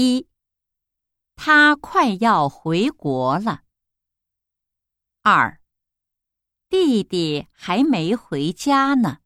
一他快要回国了。二弟弟还没回家呢。